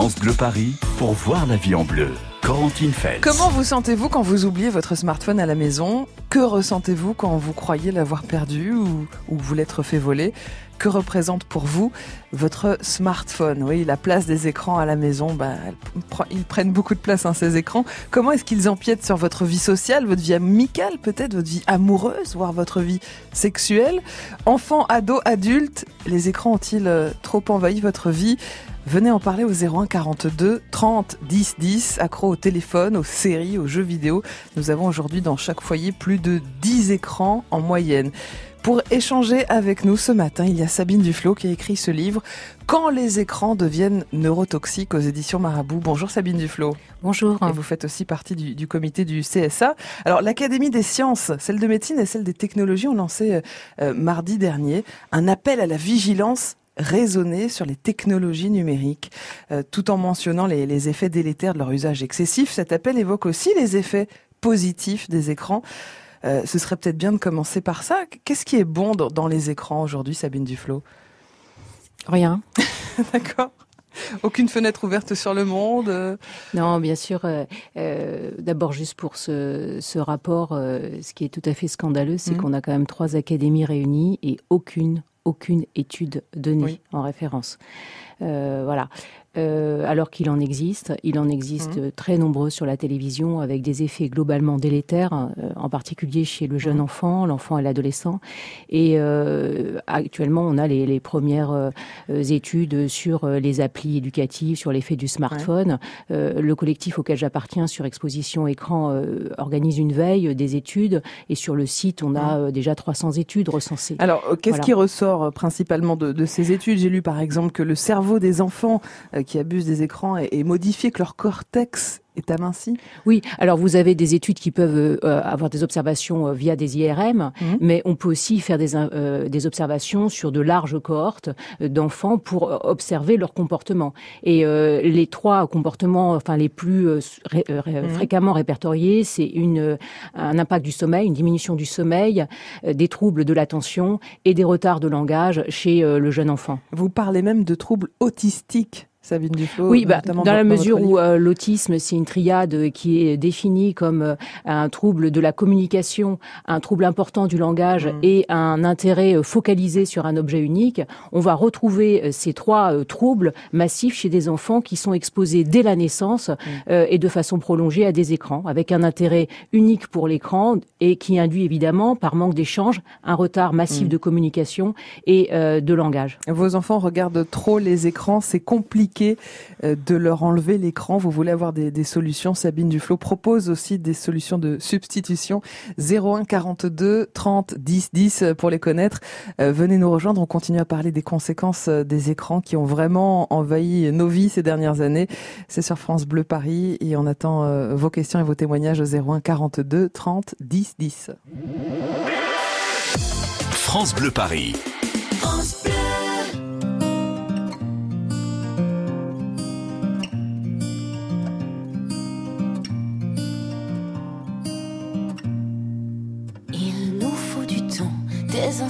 France Paris pour voir la vie en bleu. Corentine. Comment vous sentez-vous quand vous oubliez votre smartphone à la maison? Que ressentez-vous quand vous croyez l'avoir perdu ou, ou vous l'être fait voler? Que représente pour vous votre smartphone? Oui, la place des écrans à la maison, bah, ils prennent beaucoup de place hein, ces écrans. Comment est-ce qu'ils empiètent sur votre vie sociale, votre vie amicale peut-être, votre vie amoureuse, voire votre vie sexuelle? Enfants, ados, adultes, les écrans ont-ils euh, trop envahi votre vie? Venez en parler au 01 42 30 10 10, accro au téléphone, aux séries, aux jeux vidéo. Nous avons aujourd'hui dans chaque foyer plus de 10 écrans en moyenne. Pour échanger avec nous ce matin, il y a Sabine Duflo qui a écrit ce livre Quand les écrans deviennent neurotoxiques aux éditions Marabout. Bonjour Sabine Duflo. Bonjour. Et vous faites aussi partie du, comité du CSA. Alors l'Académie des sciences, celle de médecine et celle des technologies ont lancé euh, euh, mardi dernier un appel à la vigilance raisonnée sur les technologies numériques, euh, tout en mentionnant les, les effets délétères de leur usage excessif. Cet appel évoque aussi les effets positifs des écrans. Euh, ce serait peut-être bien de commencer par ça. Qu'est-ce qui est bon dans, les écrans aujourd'hui, Sabine Duflo Rien. D'accord. Aucune fenêtre ouverte sur le monde euh? Non, bien sûr. Euh, d'abord, juste pour ce, rapport, ce qui est tout à fait scandaleux, c'est mmh. qu'on a quand même trois académies réunies et aucune, aucune étude donnée en référence. voilà. Euh, alors qu'il en existe. Il en existe mmh. très nombreux sur la télévision avec des effets globalement délétères, euh, en particulier chez le jeune mmh. enfant, l'enfant et l'adolescent. Et euh, actuellement, on a les, les premières études sur les applis éducatives, sur l'effet du smartphone. le collectif auquel j'appartiens sur exposition écran organise une veille des études et sur le site, on a mmh. déjà 300 études recensées. Alors, qu'est-ce qui ressort principalement de, de ces études? J'ai lu par exemple que le cerveau des enfants qui abusent des écrans et, modifier que leur cortex est aminci Oui, alors vous avez des études qui peuvent euh, euh, avoir des observations euh, via des IRM, mhm. mais on peut aussi faire des, des observations sur de larges cohortes d'enfants pour observer leur comportement. Et les trois comportements, enfin les plus mhm. fréquemment répertoriés, c'est une un impact du sommeil, une diminution du sommeil, des troubles de l'attention et des retards de langage chez le jeune enfant. Vous parlez même de troubles autistiques Sabine Duflo. Oui, bah, dans, la mesure où euh, l'autisme, c'est une triade qui est définie comme euh, un trouble de la communication, un trouble important du langage mmh. et un intérêt euh, focalisé sur un objet unique, on va retrouver ces trois troubles massifs chez des enfants qui sont exposés dès la naissance mmh. et de façon prolongée à des écrans, avec un intérêt unique pour l'écran et qui induit évidemment, par manque d'échange, un retard massif mmh. de communication et de langage. Vos enfants regardent trop les écrans, c'est compliqué euh, de leur enlever l'écran. Vous voulez avoir des, solutions? Sabine Duflo propose aussi des solutions de substitution. 01 42 30 10 10 pour les connaître. Euh, venez nous rejoindre. On continue à parler des conséquences euh, des écrans qui ont vraiment envahi nos vies ces dernières années. C'est sur France Bleu Paris et on attend vos questions et vos témoignages au 01 42 30 10 10. France Bleu Paris.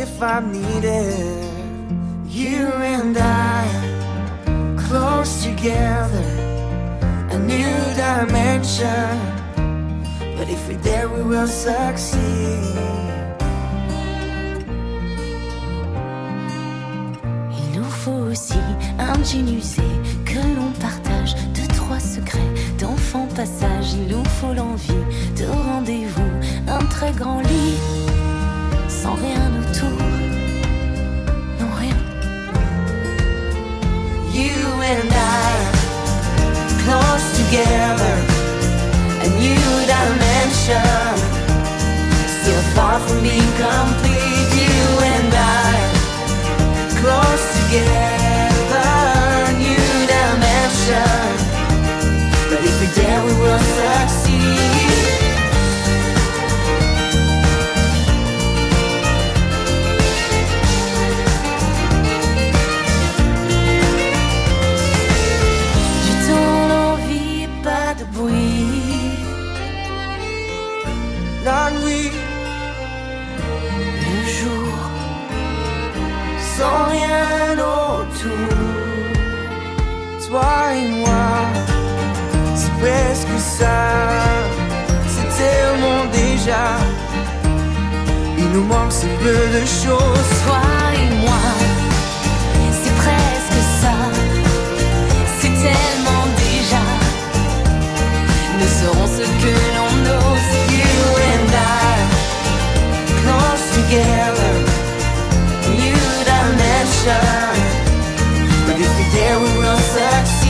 if I'm needed. You and I, close together, a new dimension. But if we're there, we will succeed. Il nous faut aussi un jean que l'on partage, deux, trois secrets d'enfant passage. Il nous faut l'envie de rendez-vous, un très grand lit sans rien and I, close together, a new dimension. Still far from being complete. Il nous manque si peu de choses. Toi et moi, c'est presque ça. C'est tellement déjà. Nous serons ce que l'on ose. You and I, close together. New dimension. But if we dare, we will succeed.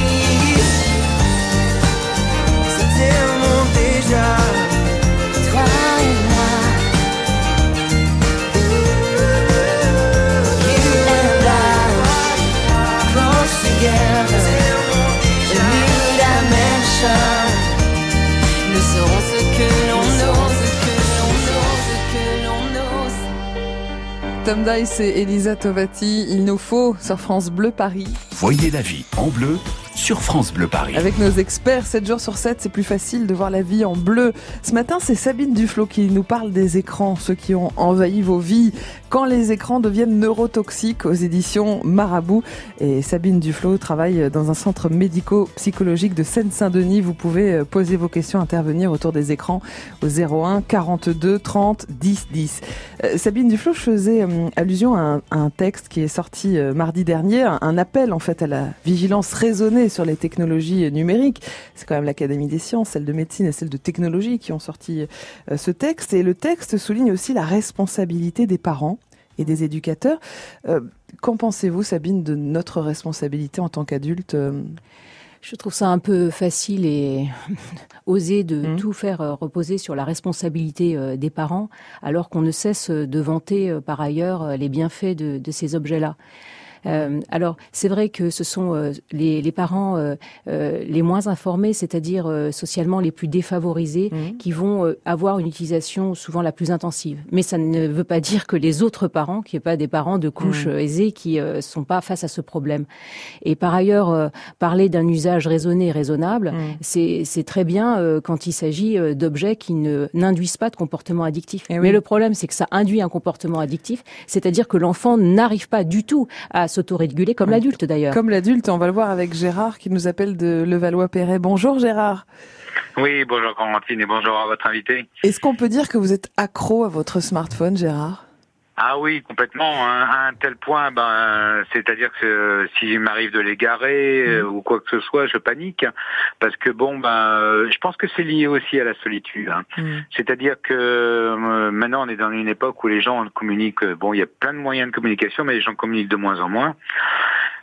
Tom Dice et Elisa Tovati, il nous faut sur France Bleu Paris. Voyez la vie en bleu sur France Bleu Paris. Avec nos experts, 7 jours sur 7, c'est plus facile de voir la vie en bleu. Ce matin, c'est Sabine Duflo qui nous parle des écrans, ceux qui ont envahi vos vies. Quand les écrans deviennent neurotoxiques aux éditions Marabout. Et Sabine Duflo travaille dans un centre médico-psychologique de Seine-Saint-Denis. Vous pouvez euh, poser vos questions, intervenir autour des écrans au 01 42 30 10 10. Euh, Sabine Duflo, je faisais euh, allusion à un, texte qui est sorti euh, mardi dernier, un, un appel en fait à la vigilance raisonnée sur les technologies numériques. C'est quand même l'Académie des sciences, celle de médecine et celle de technologie qui ont sorti ce texte. Et le texte souligne aussi la responsabilité des parents et des éducateurs. Euh, Qu'en pensez-vous, Sabine, de notre responsabilité en tant qu'adulte euh, Je trouve ça un peu facile et osé de Mhm. tout faire euh, reposer sur la responsabilité des parents, alors qu'on ne cesse de vanter par ailleurs les bienfaits de, de ces objets-là. Euh, alors, c'est vrai que ce sont euh, les, les parents euh, les moins informés, c'est-à-dire socialement les plus défavorisés, Mhm. qui vont avoir une utilisation souvent la plus intensive. Mais ça ne veut pas dire que les autres parents, qui n'est pas des parents de couches Mhm. euh, aisées, qui euh, sont pas face à ce problème. Et par ailleurs, parler d'un usage raisonné et raisonnable, c'est très bien quand il s'agit d'objets qui ne n'induisent pas de comportement addictif. Eh oui. Mais le problème, c'est que ça induit un comportement addictif, c'est-à-dire que l'enfant n'arrive pas du tout à s'autoréguler, comme l'adulte d'ailleurs. Comme l'adulte, on va le voir avec Gérard qui nous appelle de Levallois-Perret. Bonjour Gérard. Oui, bonjour Corentine et bonjour à votre invité. Est-ce qu'on peut dire que vous êtes accro à votre smartphone, Gérard? Ah oui, complètement. hein, à un tel point, ben, c'est-à-dire que euh, s'il m'arrive de l'égarer euh, ou quoi que ce soit, je panique parce que bon, ben, euh, je pense que c'est lié aussi à la solitude. hein. C'est-à-dire que euh, maintenant, on est dans une époque où les gens communiquent. Bon, il y a plein de moyens de communication, mais les gens communiquent de moins en moins.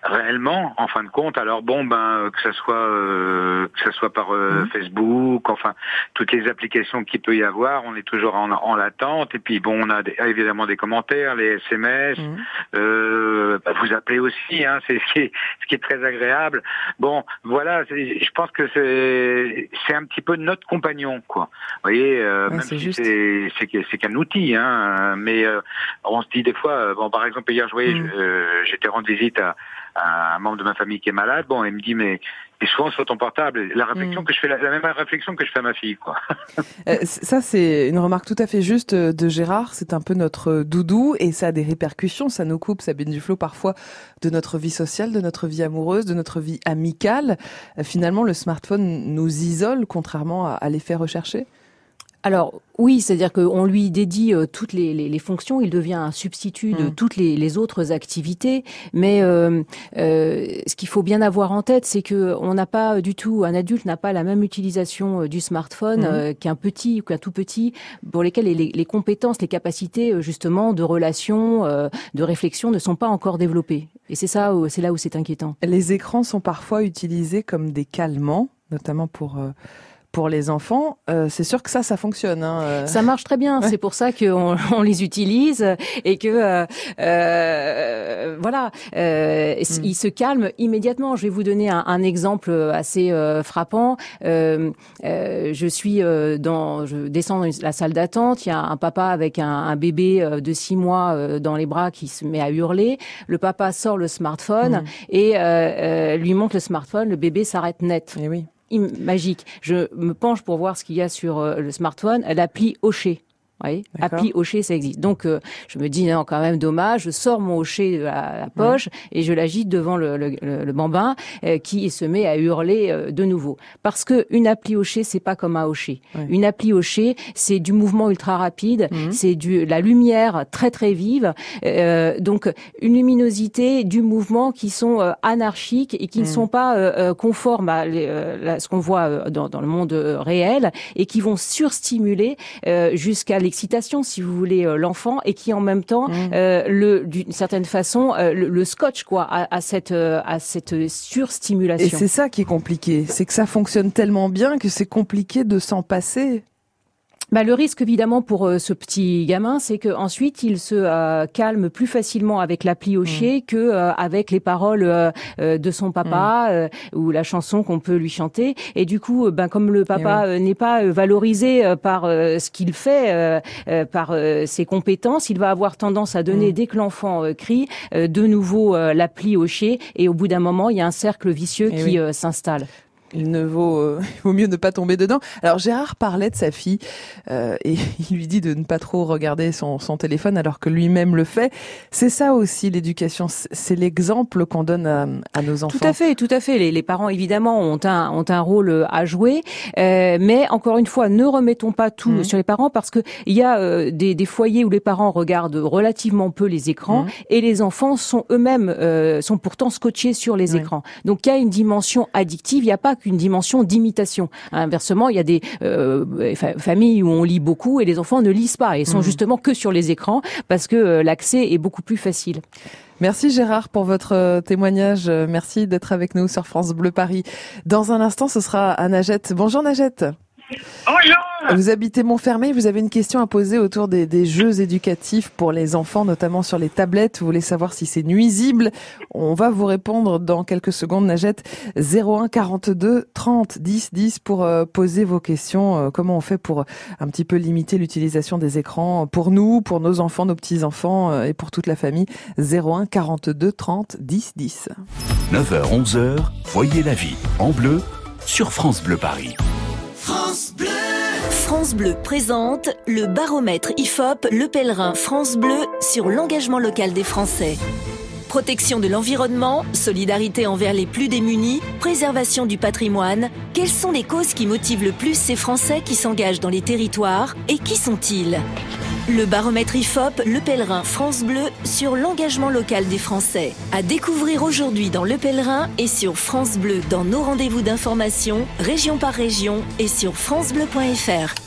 Réellement, en fin de compte, alors bon, ben que ça soit euh, que ça soit par euh, Mhm. Facebook, enfin toutes les applications qu'il peut y avoir, on est toujours en, en l'attente. Et puis bon, on a des- évidemment des commentaires, les SMS, Mhm. euh, bah, vous appelez aussi, hein, c'est ce qui est ce qui est très agréable. Bon, voilà, je pense que c'est c'est un petit peu notre compagnon, quoi. Vous voyez, euh, Ouais, même si c'est c'est qu'un outil, hein, mais euh, on se dit des fois, euh, bon, par exemple hier, je voyais, Mm. euh, j'étais rendre visite à un membre de ma famille qui est malade. Bon, il me dit mais et souvent sur ton portable, la réflexion Mm. que je fais, la, la même réflexion que je fais à ma fille, quoi. Euh, Ça, c'est une remarque tout à fait juste euh, de Gérard. C'est un peu notre doudou et ça a des répercussions. Ça nous coupe, Sabine Duflo, parfois de notre vie sociale, de notre vie amoureuse, de notre vie amicale. Euh, Finalement, le smartphone nous isole, contrairement à, à l'effet recherché? Alors oui, c'est-à-dire qu'on lui dédie euh, toutes les, les- les fonctions, il devient un substitut de Mm. toutes les, les autres activités. Mais euh, euh, ce qu'il faut bien avoir en tête, c'est que on n'a pas du tout, un adulte n'a pas la même utilisation du smartphone Mm. qu'un petit ou qu'un tout petit, pour lesquels les, compétences, les capacités justement de relation, de réflexion ne sont pas encore développées. Et c'est ça, c'est là où c'est inquiétant. Les écrans sont parfois utilisés comme des calmants, notamment pour pour les enfants. Euh, c'est sûr que ça, ça fonctionne. Hein. euh. Ça marche très bien. Ouais. C'est pour ça qu'on on les utilise et que euh, euh, voilà, euh, Mm. ils se calment immédiatement. Je vais vous donner un, un exemple assez euh, frappant. Euh, euh, je suis euh, dans, je descends dans la salle d'attente. Il y a un papa avec un, un bébé de six mois euh, dans les bras qui se met à hurler. Le papa sort le smartphone Mm. et euh, euh, lui montre le smartphone. Le bébé s'arrête net Eh oui. Magique. Je me penche pour voir ce qu'il y a sur euh, le smartphone. L'appli Hocher. Oui, appli hocher, ça existe. Donc, euh, je me dis, non, quand même dommage, je sors mon hocher de la, poche et je l'agite devant le, le, le bambin euh, qui se met à hurler euh, de nouveau. Parce que une appli hocher, c'est pas comme un hocher. Une appli hocher, c'est du mouvement ultra rapide, mhm. c'est du la lumière très très vive. donc, une luminosité, du mouvement qui sont anarchiques et qui ne mhm. sont pas conformes à, ce qu'on voit dans, dans, le monde réel et qui vont surstimuler jusqu'à l'excitation, si vous voulez, euh, l'enfant, et qui en même temps, mmh. euh, le, d'une certaine façon, euh, le, scotch quoi, à, cette à cette surstimulation. Et c'est ça qui est compliqué, c'est que ça fonctionne tellement bien que c'est compliqué de s'en passer. Bah, le risque évidemment pour euh, ce petit gamin, c'est que ensuite il se euh, calme plus facilement avec l'appli au chien mm. que euh, avec les paroles de son papa mm. ou la chanson qu'on peut lui chanter. Et du coup, ben comme le papa n'est pas valorisé par ce qu'il fait, par ses compétences, il va avoir tendance à donner mm. dès que l'enfant crie de nouveau l'appli au chien. Et au bout d'un moment, il y a un cercle vicieux eh qui s'installe il ne vaut, euh, il vaut mieux ne pas tomber dedans. Alors Gérard parlait de sa fille euh, et il lui dit de ne pas trop regarder son, son téléphone alors que lui-même le fait. C'est ça aussi l'éducation, c'est l'exemple qu'on donne à, à, nos enfants. Tout à fait, tout à fait. Les, les, parents évidemment ont un, ont un rôle à jouer, euh, mais encore une fois, ne remettons pas tout mmh. sur les parents parce que il y a euh, des, des, foyers où les parents regardent relativement peu les écrans mmh. et les enfants sont eux-mêmes euh, sont pourtant scotchés sur les écrans. Donc il y a une dimension addictive. Il n'y a pas qu'une dimension d'imitation. Inversement, il y a des euh, familles où on lit beaucoup et les enfants ne lisent pas et sont mmh. justement que sur les écrans parce que euh, l'accès est beaucoup plus facile. Merci Gérard pour votre euh, témoignage. Merci d'être avec nous sur France Bleu Paris. Dans un instant, ce sera à Najette. Bonjour Najette. Bonjour. Vous habitez Montfermeil, vous avez une question à poser autour des, des, jeux éducatifs pour les enfants, notamment sur les tablettes. Vous voulez savoir si c'est nuisible? On va vous répondre dans quelques secondes, Najette. 01 42 30 10 10 pour euh, poser vos questions. Euh, comment on fait pour un petit peu limiter l'utilisation des écrans pour nous, pour nos enfants, nos petits-enfants euh, et pour toute la famille? 01 42 30 10 10. 9h 11h, voyez la vie en bleu sur France Bleu Paris. France Bleu. France Bleu présente le baromètre IFOP Le Pèlerin France Bleu sur l'engagement local des Français. Protection de l'environnement, solidarité envers les plus démunis, préservation du patrimoine, quelles sont les causes qui motivent le plus ces Français qui s'engagent dans les territoires et qui sont-ils? Le baromètre IFOP, Le Pèlerin France Bleu sur l'engagement local des Français. À découvrir aujourd'hui dans Le Pèlerin et sur France Bleu dans nos rendez-vous d'information, région par région et sur francebleu.fr.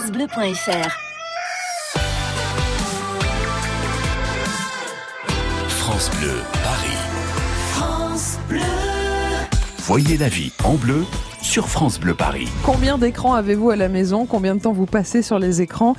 francebleu.fr. France Bleu, Paris. France Bleu. Voyez la vie en bleu sur France Bleu Paris. Combien d'écrans avez-vous à la maison? Combien de temps vous passez sur les écrans?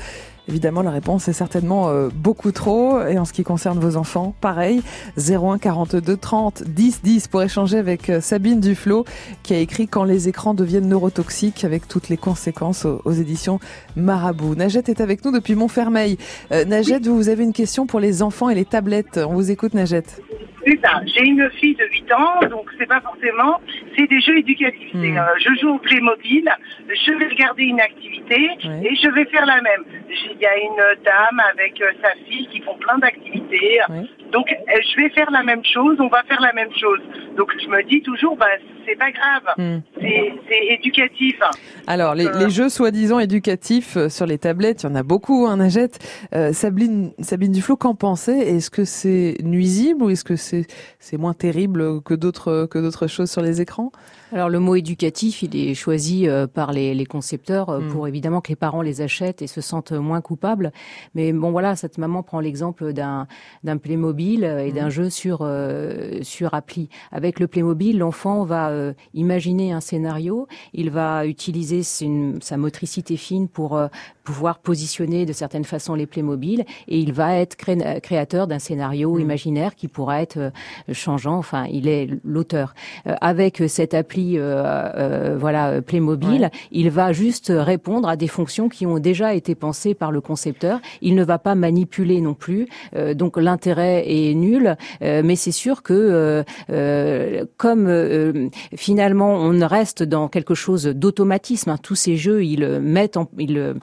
Évidemment, la réponse est certainement euh, beaucoup trop. Et en ce qui concerne vos enfants, pareil, 01 42 30 10 10 pour échanger avec euh, Sabine Duflo, qui a écrit Quand les écrans deviennent neurotoxiques, avec toutes les conséquences aux, éditions Marabout. Najette est avec nous depuis Montfermeil. Euh, Najette, vous avez une question pour les enfants et les tablettes. On vous écoute, Najette. C'est ça. J'ai une fille de 8 ans, donc c'est pas forcément, c'est des jeux éducatifs. Hmm. Je joue au Playmobil, je vais regarder une activité et je vais faire la même. Il y a une dame avec euh, sa fille qui font plein d'activités. Donc euh, je vais faire la même chose, on va faire la même chose. Donc je me dis toujours, bah c'est pas grave, hmm. c'est éducatif. Alors les, les jeux soi-disant éducatifs sur les tablettes, il y en a beaucoup, hein, Najette. Sabine, Sabine Duflo, qu'en pensez? Est-ce que c'est nuisible ou est-ce que c'est c'est moins terrible que d'autres que d'autres choses sur les écrans? Alors le mot éducatif, il est choisi euh, par les, les concepteurs euh, pour hmm. évidemment que les parents les achètent et se sentent moins coupables. Mais bon voilà, cette maman prend l'exemple d'un d'un Playmobil mobile et d'un mmh. jeu sur sur appli. Avec le Playmobil, l'enfant va imaginer un scénario, il va utiliser sa motricité fine pour pouvoir positionner de certaines façons les Playmobil et il va être créateur d'un scénario mmh. imaginaire qui pourra être changeant. Enfin, il est l'auteur. avec cette appli, voilà, Playmobil, il va juste répondre à des fonctions qui ont déjà été pensées par le concepteur. Il ne va pas manipuler non plus. Euh, donc l'intérêt est nul. Euh, mais c'est sûr que euh, comme finalement on reste dans quelque chose d'automatisme, hein, tous ces jeux ils mettent en, ils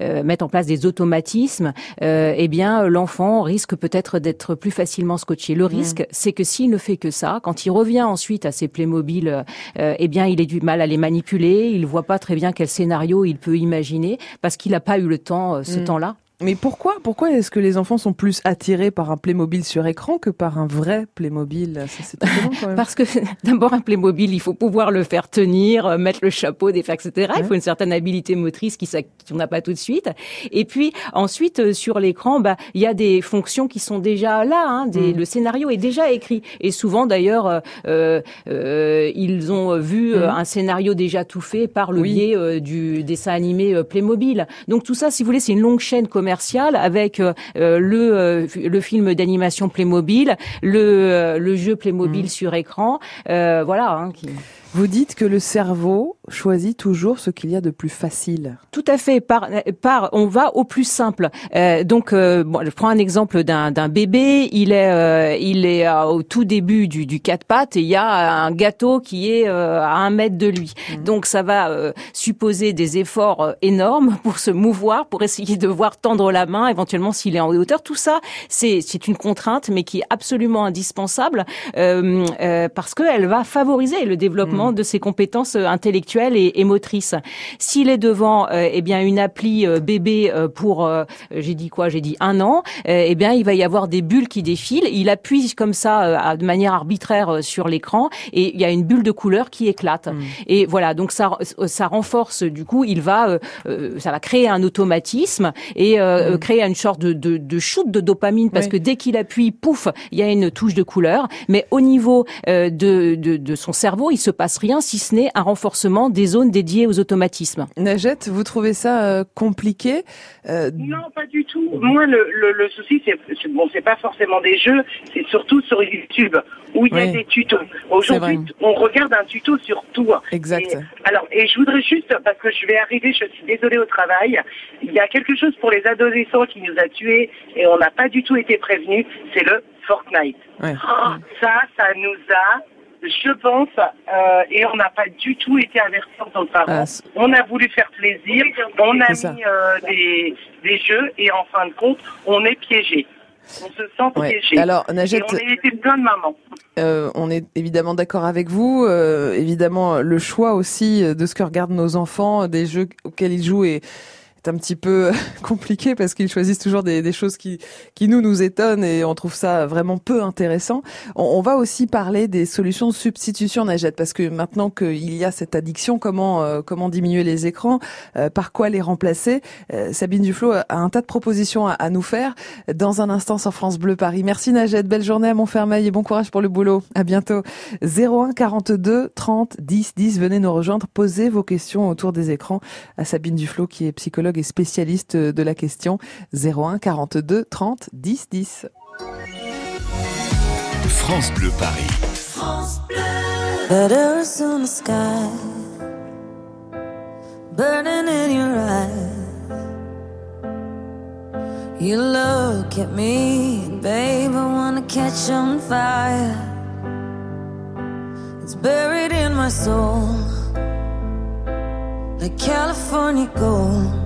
mettent en place des automatismes. eh bien l'enfant risque peut-être d'être plus facilement scotché. Le risque, c'est que s'il ne fait que ça, quand il revient ensuite à ses Playmobil, eh bien il a du mal à les manipuler. Il voit pas très bien quel scénario il peut imaginer parce qu'il n'a pas eu le temps, euh, ce mm. temps-là. Mais pourquoi Pourquoi est-ce que les enfants sont plus attirés par un Playmobil sur écran que par un vrai Playmobil? C'est quand même. Parce que d'abord un Playmobil, il faut pouvoir le faire tenir, euh, mettre le chapeau, des etc. Il faut une certaine habileté motrice qui qu'on n'a pas tout de suite. Et puis ensuite euh, sur l'écran, bah il y a des fonctions qui sont déjà là. Hein, des, mm. Le scénario est déjà écrit. Et souvent d'ailleurs, euh, euh, ils ont vu mm. un scénario déjà tout fait par le biais du dessin animé Playmobil. Donc tout ça, si vous voulez, c'est une longue chaîne avec euh, euh, le, euh, le film d'animation Playmobil, le, le jeu Playmobil mmh. sur écran. voilà. Hein, qui... Vous dites que le cerveau choisit toujours ce qu'il y a de plus facile. Tout à fait. Par, par on va au plus simple. Euh, donc, euh, bon, je prends un exemple d'un, bébé. Il est, euh, il est au tout début du, du quatre pattes et il y a un gâteau qui est à un mètre de lui. Mhm. Donc, ça va supposer des efforts énormes pour se mouvoir, pour essayer de voir tendre la main, éventuellement s'il est en hauteur. Tout ça, c'est, une contrainte, mais qui est absolument indispensable parce qu'elle va favoriser le développement de ses compétences euh, intellectuelles et, motrices. S'il est devant euh, eh bien une appli euh, bébé pour j'ai dit quoi? J'ai dit un an. eh bien il va y avoir des bulles qui défilent. Il appuie comme ça de manière arbitraire sur l'écran et il y a une bulle de couleur qui éclate. Hmm. Et voilà, donc ça ça renforce du coup, il va ça va créer un automatisme et hmm. créer une sorte de, de, de shoot de dopamine parce que dès qu'il appuie, pouf, il y a une touche de couleur. Mais au niveau de, de, de son cerveau, il se passe rien si ce n'est un renforcement des zones dédiées aux automatismes. Najette, vous trouvez ça euh, compliqué euh, Non, pas du tout. Moi, le, le, souci, c'est bon, c'est pas forcément des jeux, c'est surtout sur YouTube où il y a des tutos. Aujourd'hui, on regarde un tuto sur tout. Exact. alors, et je voudrais juste, parce que je vais arriver, je suis désolée au travail, il y a quelque chose pour les adolescents qui nous a tués et on n'a pas du tout été prévenus, c'est le Fortnite. Oh, ça, ça nous a je pense, euh, et on n'a pas du tout été avertis en tant. Ah, on a voulu faire plaisir, on a mis euh, des, des, jeux, et en fin de compte, on est piégé. On se sent piégé. Alors, Najette, et on a été plein de mamans. Euh, on est évidemment d'accord avec vous. Euh, évidemment, le choix aussi de ce que regardent nos enfants, des jeux auxquels ils jouent et un petit peu compliqué parce qu'ils choisissent toujours des, des, choses qui, qui nous nous étonnent et on trouve ça vraiment peu intéressant. On, va aussi parler des solutions de substitution Najette parce que maintenant qu'il y a cette addiction, comment euh, comment diminuer les écrans, euh, par quoi les remplacer euh, Sabine Duflo a un tas de propositions à, à, nous faire dans un instant sur France Bleu Paris. Merci Najette, belle journée à Montfermeil et bon courage pour le boulot. À bientôt. 01 42 30 10 10, venez nous rejoindre, posez vos questions autour des écrans à Sabine Duflo qui est psychologue et spécialiste de la question 01 42 30 10 10. France Bleu Paris. France Bleu. Letters in the sky, burning in your eyes. You look at me, babe, I wanna catch on fire. It's buried in my soul, like California gold.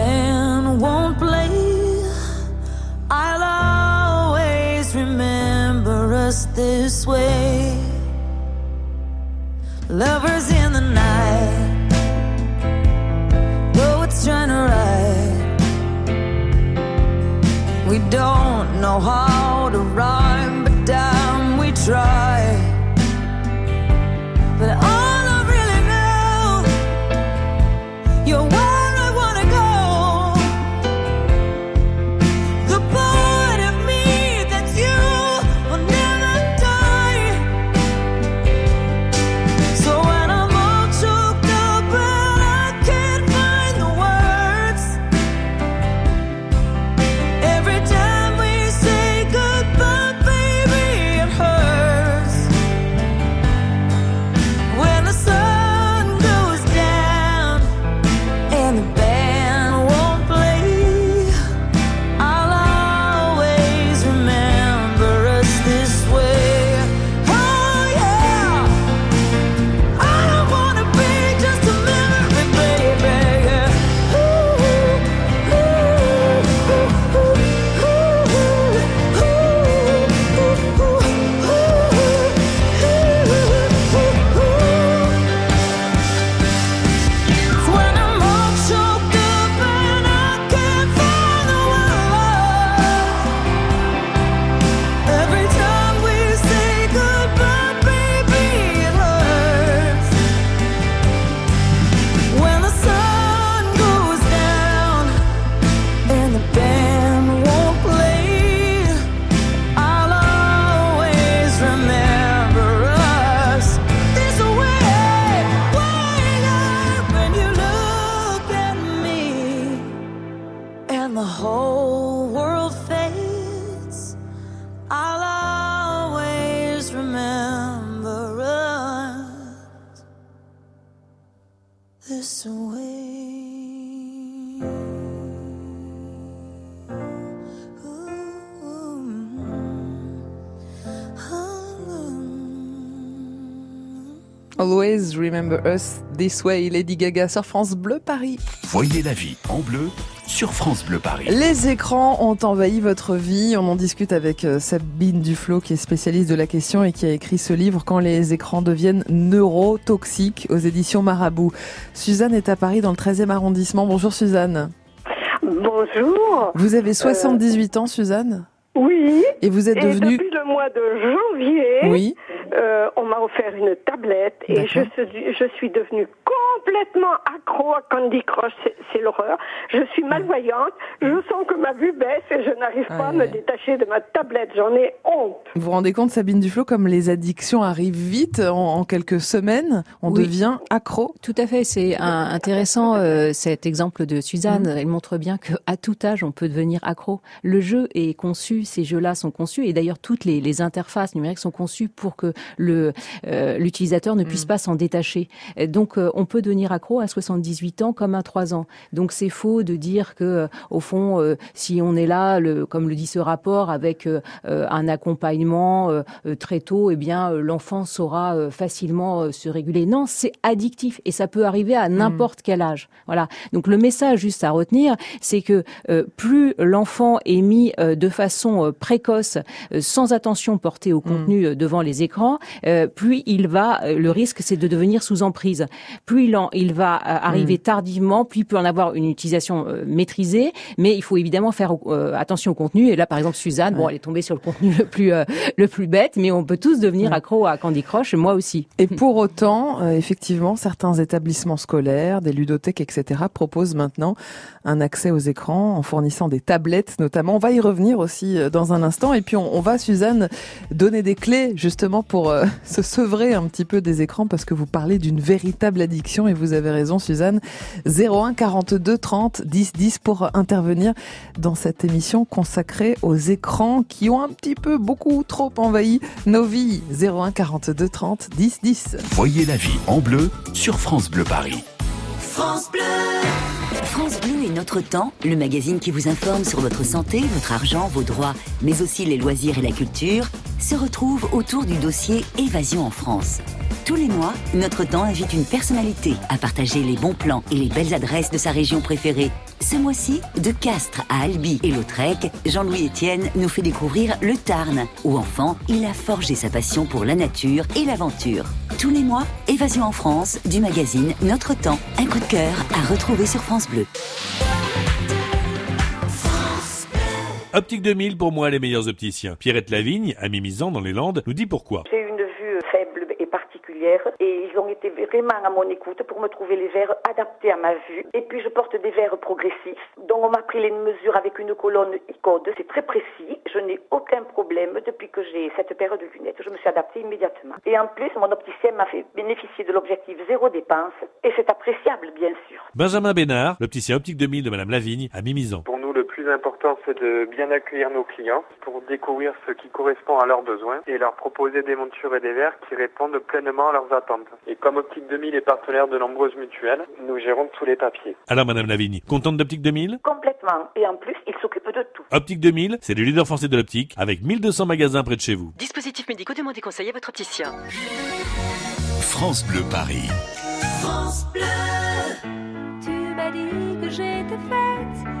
Lovers in the night, poets trying to write. We don't know how this way. Always Remember Us This Way, Lady Gaga sur France Bleu Paris. Voyez la vie en bleu sur France Bleu Paris. Les écrans ont envahi votre vie. On en discute avec euh, Sabine Duflo, qui est spécialiste de la question et qui a écrit ce livre Quand les écrans deviennent neurotoxiques aux éditions Marabout. Suzanne est à Paris dans le 13e arrondissement. Bonjour Suzanne. Bonjour. Vous avez 78 ans, Suzanne? Oui. Et vous êtes devenue- depuis le mois de janvier, Oui. Euh, on m'a offert une tablette et je suis, je suis devenue complètement accro à Candy Crush. C'est- l'horreur. Je suis malvoyante. Je sens que ma vue baisse et je n'arrive pas à me détacher de ma tablette. J'en ai honte. Vous vous rendez compte, Sabine Duflo, comme les addictions arrivent vite, en, en quelques semaines, on Oui. devient accro Tout à fait, c'est intéressant euh, cet exemple de Suzanne. Elle montre bien que à tout âge on peut devenir accro. Le jeu est conçu, ces jeux-là sont conçus, et d'ailleurs toutes les, les interfaces numériques sont conçues pour que euh, l'utilisateur ne puisse pas s'en détacher. Donc euh, on peut devenir accro à 78 ans comme à 3 ans. Donc c'est faux de dire que euh, au fond, euh, si on est là, le, comme le dit ce rapport, avec euh, euh, un accompagnement euh, euh, très tôt, eh bien euh, l'enfant saura euh, facilement euh, se réguler. Non, c'est addictif et ça peut arriver à n'importe quel âge. Voilà. Donc le message juste à retenir, c'est que euh, plus l'enfant est mis euh, de façon euh, précoce, euh, sans attention portée au contenu euh, devant les écrans, euh, plus il va, euh, le risque c'est de devenir sous emprise. Plus il, en, il va euh, arriver tardivement, plus il peut en avoir une utilisation maîtrisée, mais il faut évidemment faire attention au contenu. Et là, par exemple, Suzanne, bon, elle est tombée sur le contenu le plus le plus bête, mais on peut tous devenir accro à Candy Crush, moi aussi. Et pour autant, effectivement, certains établissements scolaires, des ludothèques, etc., proposent maintenant un accès aux écrans en fournissant des tablettes, notamment. On va y revenir aussi dans un instant. Et puis, on, on va, Suzanne, donner des clés justement pour euh, se sevrer un petit peu des écrans parce que vous parlez d'une véritable addiction et vous avez raison, Suzanne. 01 42 30 10 10 pour intervenir dans cette émission consacrée aux écrans qui ont un petit peu beaucoup trop envahi nos vies. 01 42 30 10 10. Voyez la vie en bleu sur France Bleu Paris. France Bleu. France Bleu est Notre Temps, le magazine qui vous informe sur votre santé, votre argent, vos droits, mais aussi les loisirs et la culture, se retrouve autour du dossier Évasion en France. Tous les mois, Notre Temps invite une personnalité à partager les bons plans et les belles adresses de sa région préférée. Ce mois-ci, de Castres à Albi et Lautrec, Jean-Louis Etienne nous fait découvrir le Tarn, où enfant, il a forgé sa passion pour la nature et l'aventure. Tous les mois, Évasion en France, du magazine Notre Temps. Un coup de cœur à retrouver sur France Bleu. Optique 2000, pour moi, les meilleurs opticiens. Pierrette Lavigne, à Mimizan dans les Landes, nous dit pourquoi. J'ai particulière et ils ont été vraiment à mon écoute pour me trouver les verres adaptés à ma vue. Et puis je porte des verres progressifs dont on m'a pris les mesures avec une colonne e-code. C'est très précis. Je n'ai aucun problème depuis que j'ai cette paire de lunettes. Je me suis adaptée immédiatement. Et en plus, mon opticien m'a fait bénéficier de l'objectif zéro dépense et c'est appréciable, bien sûr. Benjamin Bénard, l'opticien Optique 2000 de Madame Lavigne, à Mimizan. Pour plus important, c'est de bien accueillir nos clients pour découvrir ce qui correspond à leurs besoins et leur proposer des montures et des verres qui répondent pleinement à leurs attentes. Et comme Optique 2000 est partenaire de nombreuses mutuelles, nous gérons tous les papiers. Alors Madame Lavigne, contente d'Optique 2000 Complètement. Et en plus, il s'occupe de tout. Optique 2000, c'est le leader français de l'optique avec 1200 magasins près de chez vous. Dispositifs médicaux, demandez conseil à votre opticien. France Bleu Paris. France Bleu. Tu m'as dit que j'étais faite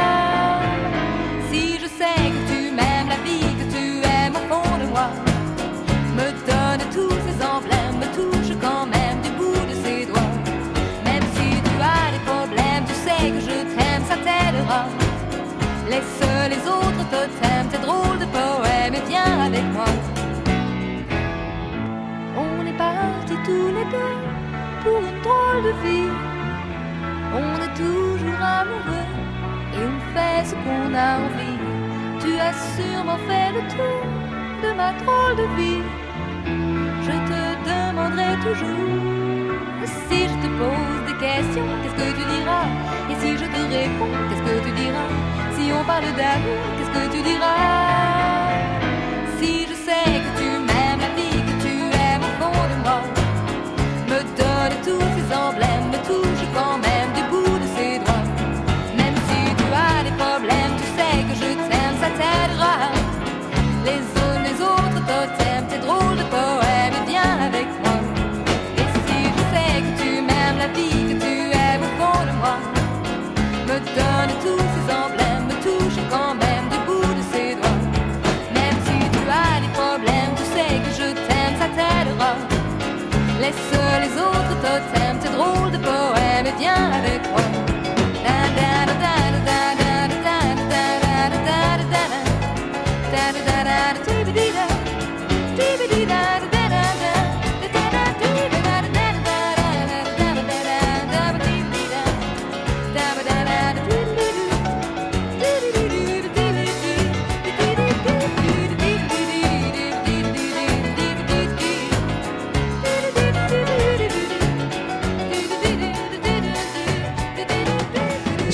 Totems, tes drôles de poèmes et viens avec moi. On est partis tous les deux pour une drôle de vie. On est toujours amoureux et on fait ce qu'on a envie. Tu as sûrement fait le tour de ma drôle de vie. Je te demanderai toujours si je te pose des questions, qu'est-ce que tu diras? Et si je te réponds, qu'est-ce que tu diras? Si on parle d'amour, qu'est-ce que tu diras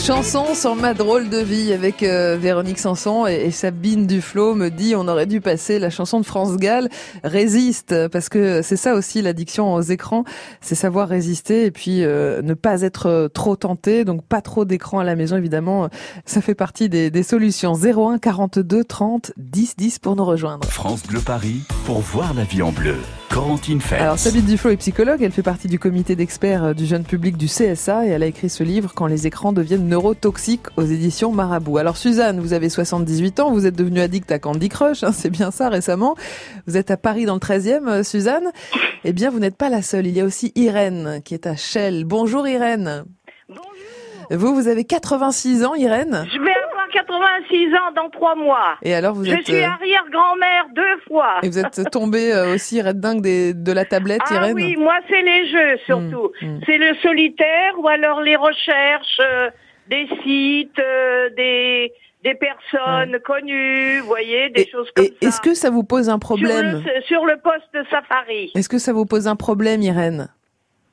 Chanson sur ma drôle de vie avec euh, Véronique Sanson et, Sabine Duflo me dit on aurait dû passer la chanson de France Gall Résiste parce que c'est ça aussi l'addiction aux écrans, c'est savoir résister et puis euh, ne pas être euh, trop tenté donc pas trop d'écran à la maison évidemment ça fait partie des, des solutions 01 42 30 10 10 pour nous rejoindre. France Bleu Paris pour voir la vie en bleu. Corentine. Alors Sabine Duflo est psychologue, elle fait partie du comité d'experts euh, du jeune public du CSA et elle a écrit ce livre Quand les écrans deviennent neurotoxiques aux éditions Marabout. Alors Suzanne, vous avez 78 ans, vous êtes devenue addict à Candy Crush, hein, c'est bien ça récemment. Vous êtes à Paris dans le 13e, euh, Suzanne. Eh bien, vous n'êtes pas la seule, il y a aussi Irène qui est à Chelles. Bonjour Irène. Bonjour. Vous, vous avez 86 ans Irène? Je vais avoir 86 ans dans trois mois. Et alors vous Je êtes... suis euh, arrière-grand-mère deux fois. Et vous êtes tombée euh, aussi red dingue des- de la tablette, Ah Irène oui, moi c'est les jeux surtout. mm. C'est le solitaire ou alors les recherches, euh, des sites, euh, des des personnes connues, vous voyez, des choses comme ça. Est-ce que ça vous pose un problème sur le, sur le poste Safari Est-ce que ça vous pose un problème, Irène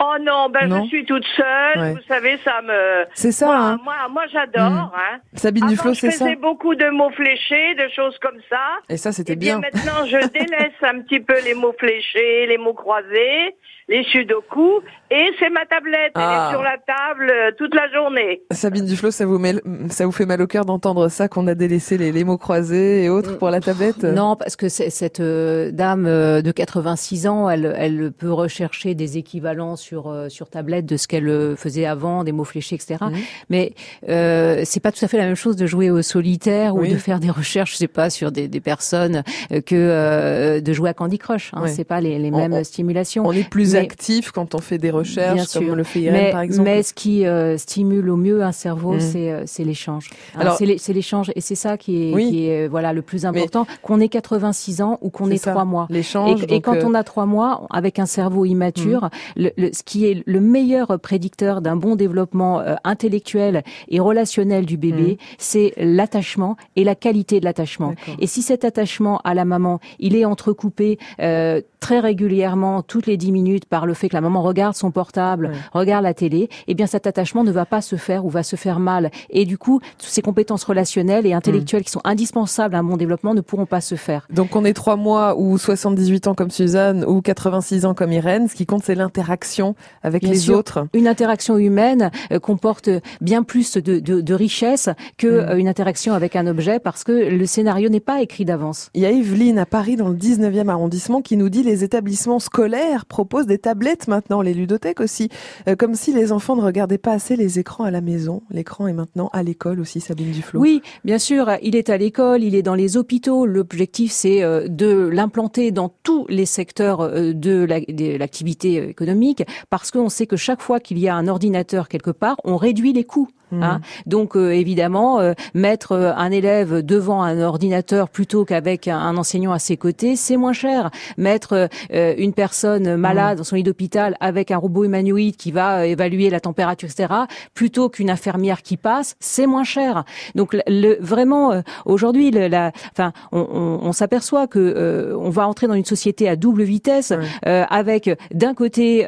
Oh non, ben je suis toute seule. Vous savez, ça me. C'est ça. Moi, hein. moi, moi, j'adore. Mm. Hein. Sabine Duflo, c'est ça. Je faisais beaucoup de mots fléchés, de choses comme ça. Et ça, c'était Eh bien. bien. Maintenant, je délaisse un petit peu les mots fléchés, les mots croisés, les sudoku, et c'est ma tablette. Elle Ah. est sur la table euh, toute la journée. Sabine Duflo, ça vous, met, ça vous fait mal au cœur d'entendre ça, qu'on a délaissé les, les mots croisés et autres pour la tablette? Non, parce que c'est- cette euh, dame euh, de 86 ans, elle, elle peut rechercher des équivalents sur euh, sur tablette de ce qu'elle faisait avant, des mots fléchés, etc. Mhm. Mais euh, c'est pas tout à fait la même chose de jouer au solitaire Oui. ou de faire des recherches, je sais pas, sur des, des personnes que euh, de jouer à Candy Crush. Hein, Ouais. C'est pas les, les On- mêmes on- stimulations. On est plus Mais- actif quand on fait des recherches, comme le fait Irène, mais, par exemple. mais ce qui euh, stimule au mieux un cerveau, Mm. c'est euh, c'est l'échange. Hein, Alors- c'est l'é- c'est l'échange et c'est ça qui est, Oui. qui est voilà le plus important. Qu'on ait 86 ans ou qu'on ait ça, trois mois. l'échange, Et, quand euh, on a trois mois, avec un cerveau immature, Mm. le, le- ce qui est le meilleur prédicteur d'un bon développement euh, intellectuel et relationnel du bébé, c'est l'attachement et la qualité de l'attachement. Mm. Et si cet attachement à la maman, il est entrecoupé euh, très régulièrement, toutes les dix minutes, par le fait que la maman regarde son portable, regarde la télé, eh bien cet attachement ne va pas se faire ou va se faire mal. Et du coup, toutes ces compétences relationnelles et intellectuelles Mm. qui sont indispensables à bon développement ne pourront pas se faire. Donc on est trois mois ou 78 ans comme Suzanne ou 86 ans comme Irène. Ce qui compte, c'est l'interaction avec Bien les sûr, autres. Une interaction humaine euh, comporte bien plus de, de, de richesse que Mm. euh, une interaction avec un objet parce que le scénario n'est pas écrit d'avance. Il y a Evelyne à Paris dans le 19e arrondissement qui nous dit les établissements scolaires proposent des tablettes maintenant, les ludothèques aussi, Euh, comme si les enfants ne regardaient pas assez les écrans à la maison. L'écran est maintenant à l'école aussi, Sabine Duflo. Oui, bien sûr, il est à l'école, il est dans les hôpitaux. L'objectif, c'est euh, de l'implanter dans tous les secteurs euh, de la- de l'activité économique, parce qu'on sait que chaque fois qu'il y a un ordinateur quelque part, on réduit les coûts. Hein. Donc euh, évidemment, euh, mettre euh, un élève devant un ordinateur plutôt qu'avec un, un enseignant à ses côtés, c'est moins cher. Mettre euh, une personne malade dans son lit d'hôpital avec un robot humanoïde qui va euh, évaluer la température, etc., plutôt qu'une infirmière qui passe, c'est moins cher. Donc le, vraiment euh, aujourd'hui, la, enfin, on, on- on s'aperçoit que euh, on va entrer dans une société à double vitesse euh, avec d'un côté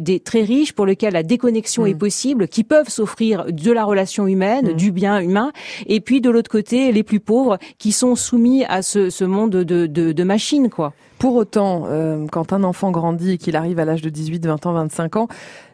des très riches pour lesquels la déconnexion est possible, qui peuvent s'offrir de la relation humaine, du bien humain, et puis de l'autre côté les plus pauvres qui sont soumis à ce, ce monde de, de, de machines, quoi. Pour autant, euh, quand un enfant grandit et qu'il arrive à l'âge de 18, 20 ans, 25 ans,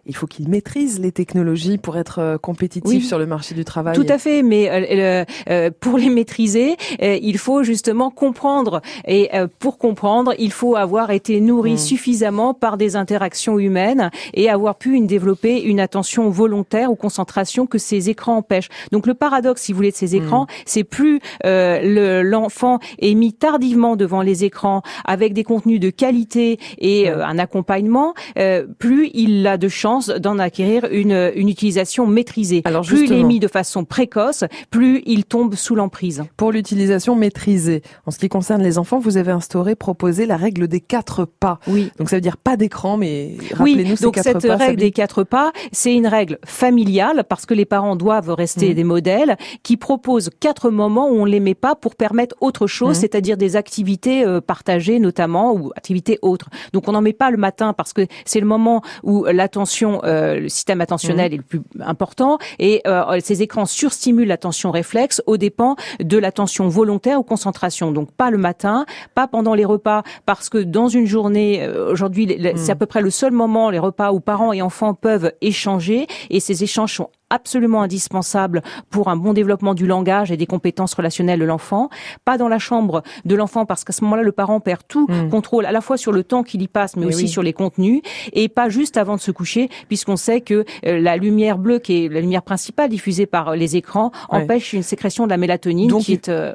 il faut qu'il maîtrise les technologies pour être euh, compétitif Oui. sur le marché du travail. Tout à fait, mais euh, euh, pour les maîtriser, euh, il faut justement comprendre. Et euh, pour comprendre, il faut avoir été nourri suffisamment par des interactions humaines et avoir pu une, développer une attention volontaire ou concentration que ces écrans empêchent. Donc le paradoxe, si vous voulez, de ces écrans, c'est plus euh, le- l'enfant est mis tardivement devant les écrans avec des contenus de qualité et euh, un accompagnement, euh, plus il a de d'en acquérir une, une utilisation maîtrisée. Alors, plus il est mis de façon précoce, plus il tombe sous l'emprise. Pour l'utilisation maîtrisée, en ce qui concerne les enfants, vous avez instauré, proposé la règle des quatre pas. Oui. Donc ça veut dire pas d'écran, mais Oui, rappelez-nous ces donc quatre cette pas. règle des quatre pas, c'est une règle familiale parce que les parents doivent rester Mhm. des modèles qui propose quatre moments où on les met pas pour permettre autre chose, Mhm. c'est-à-dire des activités euh, partagées notamment ou activités autres. Donc on n'en met pas le matin parce que c'est le moment où l'attention, euh, le système attentionnel Mhm. est le plus important et euh, ces écrans surstimulent l'attention réflexe aux dépens de l'attention volontaire ou concentration. Donc pas le matin, pas pendant les repas parce que dans une journée, euh, aujourd'hui, c'est à peu près le seul moment, les repas où parents et enfants peuvent échanger et ces échanges sont absolument indispensables pour un bon développement du langage et des compétences relationnelles de l'enfant. Pas dans la chambre de l'enfant parce qu'à ce moment-là, le parent perd tout contrôle à la fois sur le temps qu'il y passe, mais Eh aussi oui. sur les contenus et pas juste avant de se coucher puisqu'on sait que euh, la lumière bleue, qui est la lumière principale diffusée par euh, les écrans, Ouais. empêche une sécrétion de la mélatonine Donc, qui est euh,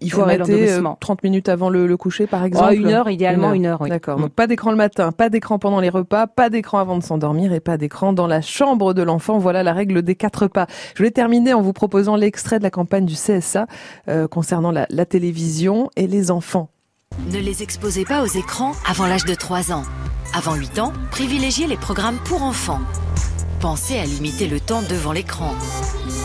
Il, faut arrêter euh, d'endormissement. 30 minutes avant le, le coucher, par exemple. Oh, une heure, idéalement une heure, oui. D'accord. Mm. Donc pas d'écran le matin, pas d'écran pendant les repas, pas d'écran avant de s'endormir et pas d'écran dans la chambre de l'enfant. Voilà la règle des quatre pas. Je voulais terminer en vous proposant l'extrait de la campagne du CSA euh, concernant la, la télévision et les enfants. Ne les exposez pas aux écrans avant l'âge de 3 ans. Avant 8 ans, privilégiez les programmes pour enfants. Pensez à limiter le temps devant l'écran.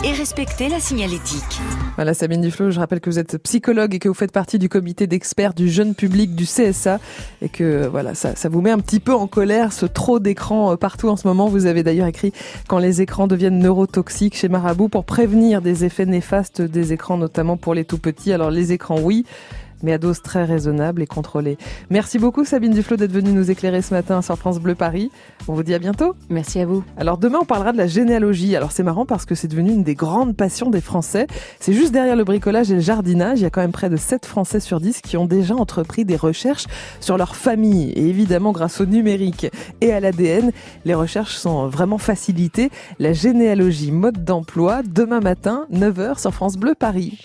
Et respecter la signalétique. Voilà Sabine Duflo, je rappelle que vous êtes psychologue et que vous faites partie du comité d'experts du jeune public du CSA et que voilà ça, ça vous met un petit peu en colère ce trop d'écrans euh, partout en ce moment. Vous avez d'ailleurs écrit quand les écrans deviennent neurotoxiques chez Marabout pour prévenir des effets néfastes des écrans, notamment pour les tout petits. Alors les écrans oui, mais à dose très raisonnable et contrôlée. Merci beaucoup Sabine Duflo d'être venue nous éclairer ce matin sur France Bleu Paris. On vous dit à bientôt. Merci à vous. Alors demain on parlera de la généalogie. Alors c'est marrant parce que c'est devenu une des grandes passions des Français. C'est juste derrière le bricolage et le jardinage. Il y a quand même près de 7 Français sur 10 qui ont déjà entrepris des recherches sur leur famille. Et évidemment grâce au numérique et à l'ADN, les recherches sont vraiment facilitées. La généalogie mode d'emploi demain matin 9h sur France Bleu Paris.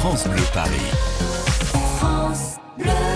France Bleu Paris. France Bleu.